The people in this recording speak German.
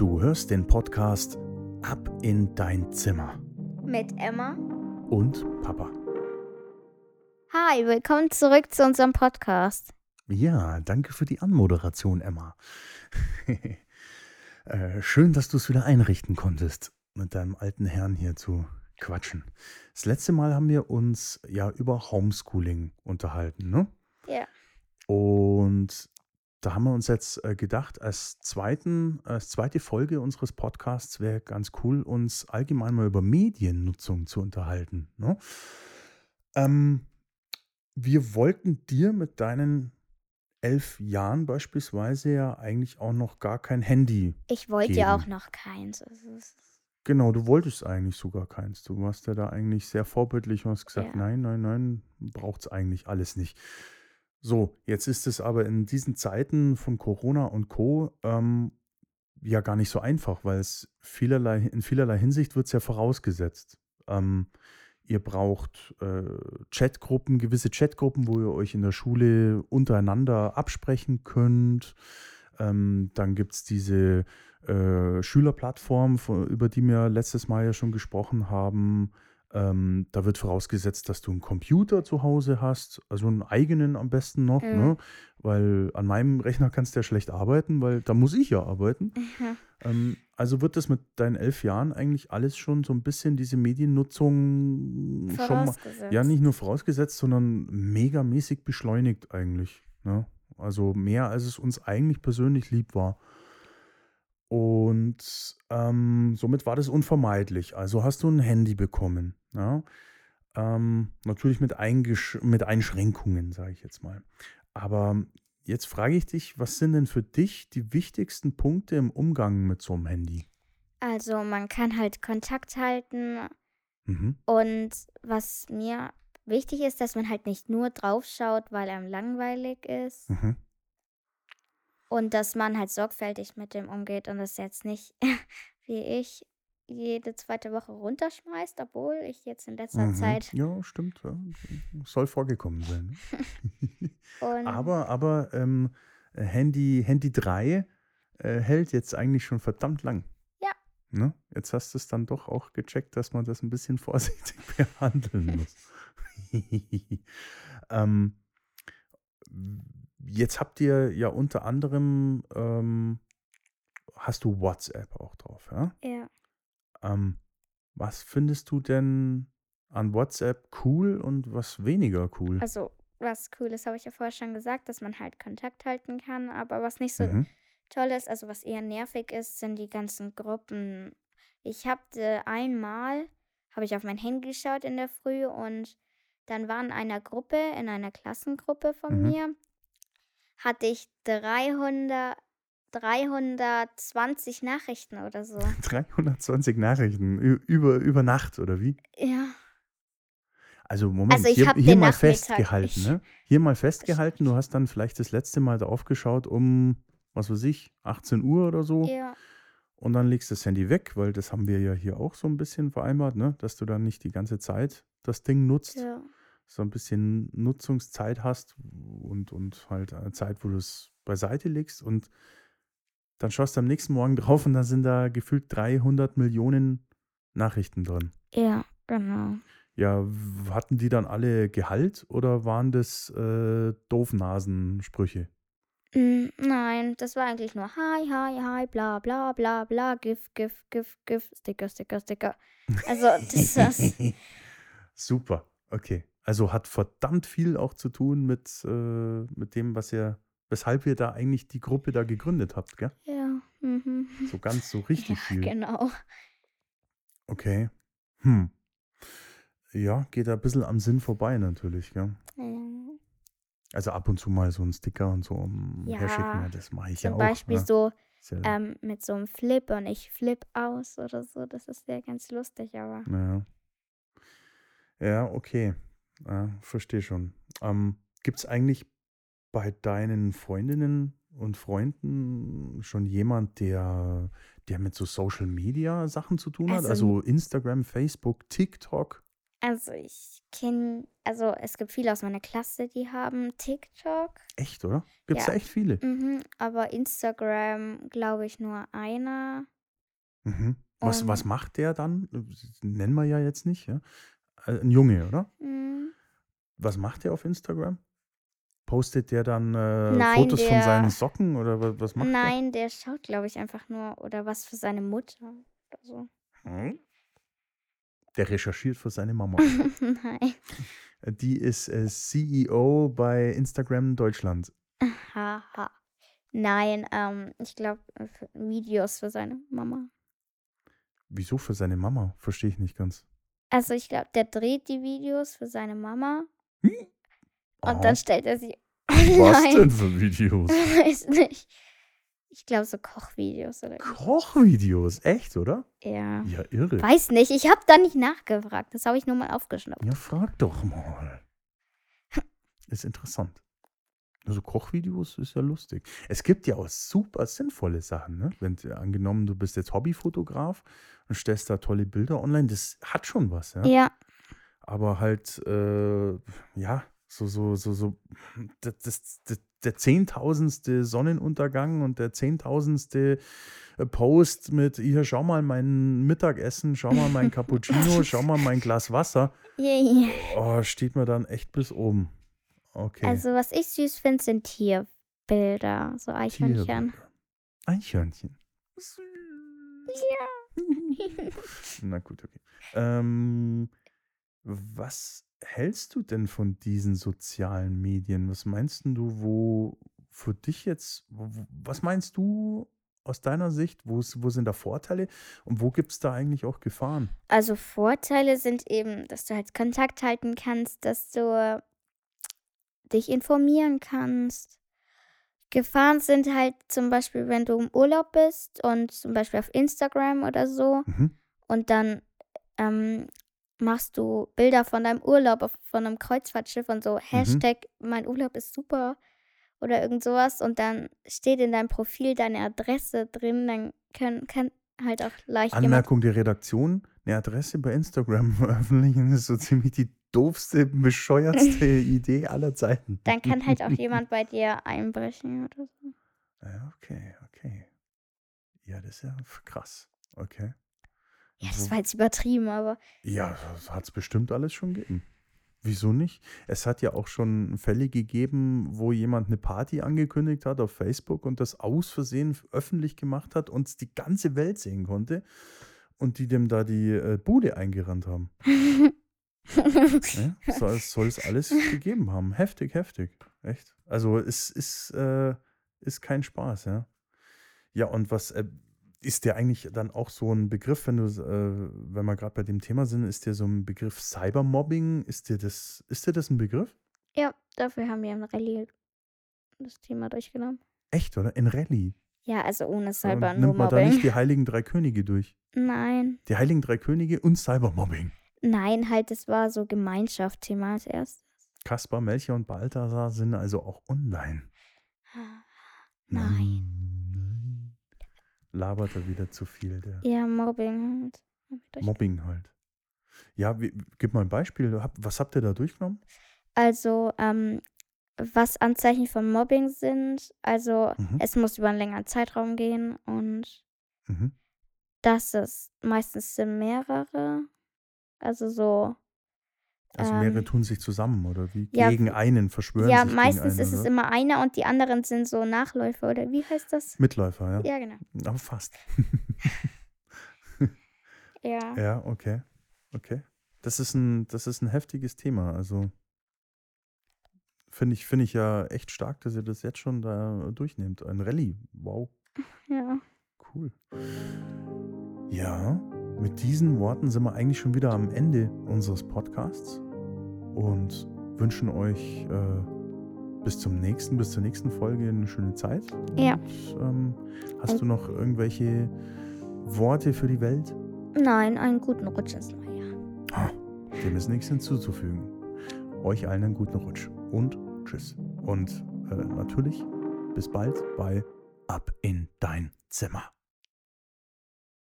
Du hörst den Podcast Ab in dein Zimmer mit Emma und Papa. Hi, willkommen zurück zu unserem Podcast. Ja, danke für die Anmoderation, Emma. äh, schön, dass du es wieder einrichten konntest, mit deinem alten Herrn hier zu quatschen. Das letzte Mal haben wir uns ja über Homeschooling unterhalten, ne? Ja. Und da haben wir uns jetzt äh, gedacht, als, zweiten, als zweite Folge unseres Podcasts wäre ganz cool, uns allgemein mal über Mediennutzung zu unterhalten. Ne? Ähm, wir wollten dir mit deinen elf Jahren beispielsweise ja eigentlich auch noch gar kein Handy. Ich wollte ja auch noch keins. Genau, du wolltest eigentlich sogar keins. Du warst ja da eigentlich sehr vorbildlich und hast gesagt, ja. nein, nein, nein, braucht es eigentlich alles nicht. So, jetzt ist es aber in diesen Zeiten von Corona und Co. Ähm, ja gar nicht so einfach, weil es vielerlei, in vielerlei Hinsicht wird es ja vorausgesetzt. Ähm, ihr braucht äh, Chatgruppen, gewisse Chatgruppen, wo ihr euch in der Schule untereinander absprechen könnt. Ähm, dann gibt es diese äh, Schülerplattform, über die wir letztes Mal ja schon gesprochen haben. Ähm, da wird vorausgesetzt, dass du einen Computer zu Hause hast, also einen eigenen am besten noch, mhm. ne? weil an meinem Rechner kannst du ja schlecht arbeiten, weil da muss ich ja arbeiten. Mhm. Ähm, also wird das mit deinen elf Jahren eigentlich alles schon so ein bisschen diese Mediennutzung schon mal, ja nicht nur vorausgesetzt, sondern megamäßig beschleunigt eigentlich. Ne? Also mehr als es uns eigentlich persönlich lieb war. Und ähm, somit war das unvermeidlich. Also hast du ein Handy bekommen. Ja? Ähm, natürlich mit, mit Einschränkungen, sage ich jetzt mal. Aber jetzt frage ich dich, was sind denn für dich die wichtigsten Punkte im Umgang mit so einem Handy? Also man kann halt Kontakt halten. Mhm. Und was mir wichtig ist, dass man halt nicht nur drauf schaut, weil einem langweilig ist. Mhm. Und dass man halt sorgfältig mit dem umgeht und das jetzt nicht, wie ich, jede zweite Woche runterschmeißt, obwohl ich jetzt in letzter mhm. Zeit. Ja, stimmt. Ja. Soll vorgekommen sein. Ne? aber aber ähm, Handy, Handy 3 äh, hält jetzt eigentlich schon verdammt lang. Ja. Ne? Jetzt hast du es dann doch auch gecheckt, dass man das ein bisschen vorsichtig behandeln muss. ähm, Jetzt habt ihr ja unter anderem, ähm, hast du WhatsApp auch drauf, ja? Ja. Ähm, was findest du denn an WhatsApp cool und was weniger cool? Also, was cool ist, habe ich ja vorher schon gesagt, dass man halt Kontakt halten kann, aber was nicht so mhm. toll ist, also was eher nervig ist, sind die ganzen Gruppen. Ich habe einmal, habe ich auf mein Handy geschaut in der Früh und dann war in einer Gruppe, in einer Klassengruppe von mhm. mir, hatte ich 300, 320 Nachrichten oder so. 320 Nachrichten über, über Nacht oder wie? Ja. Also Moment, also hier, hier mal festgehalten, ne? Hier mal festgehalten, du hast dann vielleicht das letzte Mal drauf geschaut um, was weiß ich, 18 Uhr oder so. Ja. Und dann legst du das Handy weg, weil das haben wir ja hier auch so ein bisschen vereinbart, ne? Dass du dann nicht die ganze Zeit das Ding nutzt. Ja so ein bisschen Nutzungszeit hast und, und halt eine Zeit, wo du es beiseite legst und dann schaust du am nächsten Morgen drauf und da sind da gefühlt 300 Millionen Nachrichten drin. Ja, genau. Ja, hatten die dann alle Gehalt oder waren das äh, Doofnasensprüche? Mm, nein, das war eigentlich nur Hi, hi, hi, bla, bla, bla, bla, GIF, GIF, GIF, GIF, Sticker, Sticker, Sticker. Also, das ist das. Super, okay. Also hat verdammt viel auch zu tun mit, äh, mit dem, was ihr, weshalb ihr da eigentlich die Gruppe da gegründet habt, gell? Ja. Mhm. So ganz so richtig ja, viel. Genau. Okay. Hm. Ja, geht da ein bisschen am Sinn vorbei natürlich, gell? Ja. Also ab und zu mal so ein Sticker und so um ja, herschicken, ja, das mache ich ja auch. Zum Beispiel ne? so ähm, mit so einem Flip und ich flip aus oder so, das ist ja ganz lustig, aber. Ja. Ja, okay. Ja, verstehe schon. Ähm, Gibt es eigentlich bei deinen Freundinnen und Freunden schon jemand, der, der mit so Social Media Sachen zu tun hat? Also, Also Instagram, Facebook, TikTok? Also ich kenne, also es gibt viele aus meiner Klasse, die haben TikTok. Echt, oder? Gibt es ja. echt viele? Mhm, aber Instagram, glaube ich, nur einer. Mhm. Was, was macht der dann? Nennen wir ja jetzt nicht, ja? Äh, ein Junge, oder? Mhm. Was macht der auf Instagram? Postet der dann äh, Nein, Fotos von seinen Socken oder was macht der? Nein, der schaut, glaube ich, einfach nur oder was für seine Mutter oder so. Hm? Der recherchiert für seine Mama. Nein. Die ist äh, CEO bei Instagram Deutschland. Haha. Nein, ähm, ich glaube, Videos für seine Mama. Wieso für seine Mama? Verstehe ich nicht ganz. Also ich glaube, der dreht die Videos für seine Mama. Hm? Und Aha. dann stellt er sie Was denn für Videos? Weiß nicht. Ich glaube, so Kochvideos oder Kochvideos? Echt, oder? Ja. Ja, irre. Weiß nicht, ich habe da nicht nachgefragt. Das habe ich nur mal aufgeschnappt. Ja, frag doch mal. Ist interessant. Also Kochvideos ist ja lustig. Es gibt ja auch super sinnvolle Sachen, ne? Wenn angenommen, du bist jetzt Hobbyfotograf und stellst da tolle Bilder online, das hat schon was, ja. Ja. Aber halt, äh, ja, so, so, so, so, das, das, das, der zehntausendste Sonnenuntergang und der zehntausendste äh, Post mit, hier, schau mal mein Mittagessen, schau mal mein Cappuccino, schau mal mein Glas Wasser. Yeah. Oh, steht mir dann echt bis oben. Okay. Also, was ich süß finde, sind Tierbilder, so Eichhörnchen. Tierbilder. Eichhörnchen. Ja. Na gut, okay. Ähm, was hältst du denn von diesen sozialen Medien? Was meinst du, wo für dich jetzt, was meinst du aus deiner Sicht, wo, wo sind da Vorteile und wo gibt es da eigentlich auch Gefahren? Also Vorteile sind eben, dass du halt Kontakt halten kannst, dass du dich informieren kannst. Gefahren sind halt zum Beispiel, wenn du im Urlaub bist und zum Beispiel auf Instagram oder so mhm. und dann ähm, machst du Bilder von deinem Urlaub auf, von einem Kreuzfahrtschiff und so, mhm. Hashtag mein Urlaub ist super oder irgend sowas und dann steht in deinem Profil deine Adresse drin, dann können, kann halt auch leicht Anmerkung der Redaktion, eine Adresse bei Instagram veröffentlichen ist so ziemlich die doofste, bescheuertste Idee aller Zeiten. Dann kann halt auch jemand bei dir einbrechen oder so. Ja, okay, okay. Ja, das ist ja krass. Okay. Ja, das war jetzt übertrieben, aber. Ja, das hat es bestimmt alles schon gegeben. Wieso nicht? Es hat ja auch schon Fälle gegeben, wo jemand eine Party angekündigt hat auf Facebook und das aus Versehen öffentlich gemacht hat und es die ganze Welt sehen konnte und die dem da die äh, Bude eingerannt haben. ja, soll, soll es alles gegeben haben. Heftig, heftig. Echt. Also es ist, äh, ist kein Spaß, ja. Ja, und was, äh, ist der eigentlich dann auch so ein Begriff, wenn du, äh, wenn wir gerade bei dem Thema sind, ist der so ein Begriff Cybermobbing? Ist dir das, ist dir das ein Begriff? Ja, dafür haben wir in Rallye das Thema durchgenommen. Echt, oder? In Rallye? Ja, also ohne Cyber Nimmt man da nicht die Heiligen Drei Könige durch? Nein. Die Heiligen Drei Könige und Cybermobbing? Nein, halt, das war so Gemeinschaftsthema als erstes. Kaspar, Melchior und Balthasar sind also auch online. Nein labert er wieder zu viel. Der ja, Mobbing halt. Mobbing halt. Ja, wie, gib mal ein Beispiel. Was habt ihr da durchgenommen? Also, ähm, was Anzeichen von Mobbing sind. Also, mhm. es muss über einen längeren Zeitraum gehen und mhm. das ist meistens sind mehrere. Also so also mehrere ähm, tun sich zusammen oder wie? Ja, gegen einen verschwören ja, sich. Ja, meistens einen, ist es immer einer und die anderen sind so Nachläufer oder wie heißt das? Mitläufer, ja. Ja, genau. Aber fast. ja. Ja, okay. Okay. Das ist ein, das ist ein heftiges Thema. Also finde ich, find ich ja echt stark, dass ihr das jetzt schon da durchnehmt. Ein Rallye. Wow. Ja. Cool. Ja. Mit diesen Worten sind wir eigentlich schon wieder am Ende unseres Podcasts und wünschen euch äh, bis zum nächsten, bis zur nächsten Folge eine schöne Zeit. Ja. Und, ähm, hast du noch irgendwelche Worte für die Welt? Nein, einen guten Rutsch ins neue Jahr. Ah, dem ist nichts hinzuzufügen. Euch allen einen guten Rutsch und tschüss. Und äh, natürlich bis bald bei Ab in dein Zimmer.